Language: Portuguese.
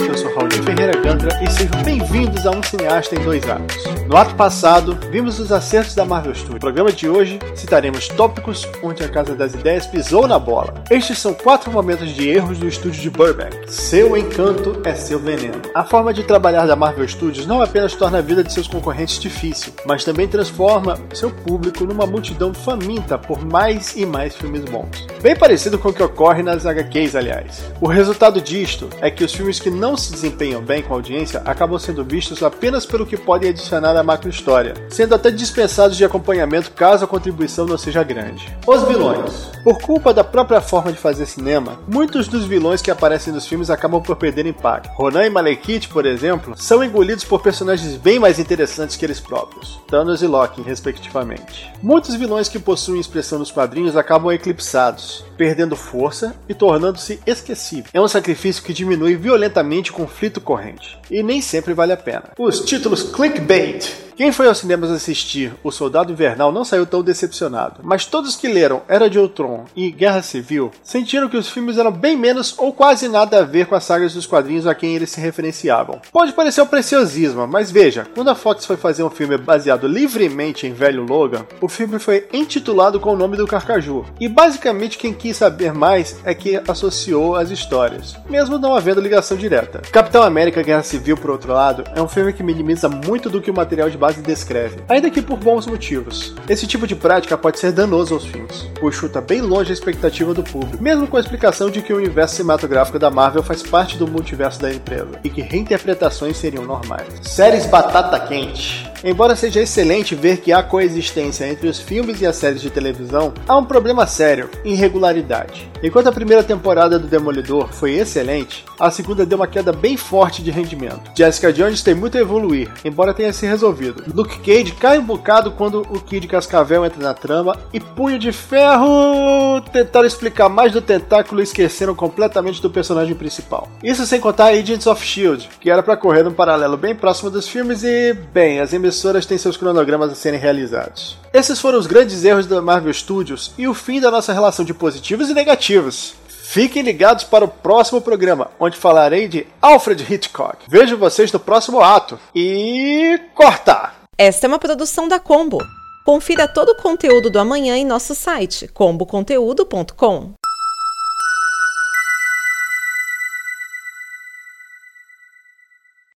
eu sou Raul Ferreira Gantra e sejam bem-vindos a Um Cineasta em Dois Atos. No ato passado, vimos os acertos da Marvel Studios. No programa de hoje, citaremos tópicos onde a Casa das Ideias pisou na bola. Estes são quatro momentos de erros do estúdio de Burbank. Seu encanto é seu veneno. A forma de trabalhar da Marvel Studios não apenas torna a vida de seus concorrentes difícil, mas também transforma seu público numa multidão faminta por mais e mais filmes bons. Bem parecido com o que ocorre nas HQs, aliás. O resultado disto é que os filmes que não se desempenham bem com a audiência acabam sendo vistos apenas pelo que podem adicionar à macro história, sendo até dispensados de acompanhamento caso a contribuição não seja grande. Os vilões. Por culpa da própria forma de fazer cinema, muitos dos vilões que aparecem nos filmes acabam por perder impacto. Ronan e Malekith, por exemplo, são engolidos por personagens bem mais interessantes que eles próprios, Thanos e Loki, respectivamente. Muitos vilões que possuem expressão nos quadrinhos acabam eclipsados, perdendo força e tornando-se esquecíveis. É um sacrifício que diminui violentamente o conflito corrente, e nem sempre vale a pena. Os títulos clickbait quem foi aos cinemas assistir O Soldado Invernal não saiu tão decepcionado, mas todos que leram Era de Ultron e Guerra Civil sentiram que os filmes eram bem menos ou quase nada a ver com as sagas dos quadrinhos a quem eles se referenciavam. Pode parecer um preciosismo, mas veja, quando a Fox foi fazer um filme baseado livremente em Velho Logan, o filme foi intitulado com o nome do Carcaju, e basicamente quem quis saber mais é que associou as histórias, mesmo não havendo ligação direta. Capitão América Guerra Civil, por outro lado, é um filme que minimiza muito do que o material de base descreve, ainda que por bons motivos. Esse tipo de prática pode ser danoso aos filmes, pois chuta bem longe a expectativa do público, mesmo com a explicação de que o universo cinematográfico da Marvel faz parte do multiverso da empresa e que reinterpretações seriam normais. Séries batata quente. Embora seja excelente ver que há coexistência entre os filmes e as séries de televisão, há um problema sério: irregularidade. Enquanto a primeira temporada do Demolidor foi excelente, a segunda deu uma queda bem forte de rendimento. Jessica Jones tem muito a evoluir, embora tenha se resolvido. Luke Cage cai um bocado quando o Kid Cascavel entra na trama e Punho de Ferro tentaram explicar mais do tentáculo e esqueceram completamente do personagem principal. Isso sem contar Agents of Shield, que era para correr num paralelo bem próximo dos filmes e, bem, as emissoras têm seus cronogramas a serem realizados. Esses foram os grandes erros da Marvel Studios e o fim da nossa relação de positivos e negativos. Fiquem ligados para o próximo programa, onde falarei de Alfred Hitchcock. Vejo vocês no próximo ato. E corta! Esta é uma produção da Combo. Confira todo o conteúdo do amanhã em nosso site comboconteúdo.com.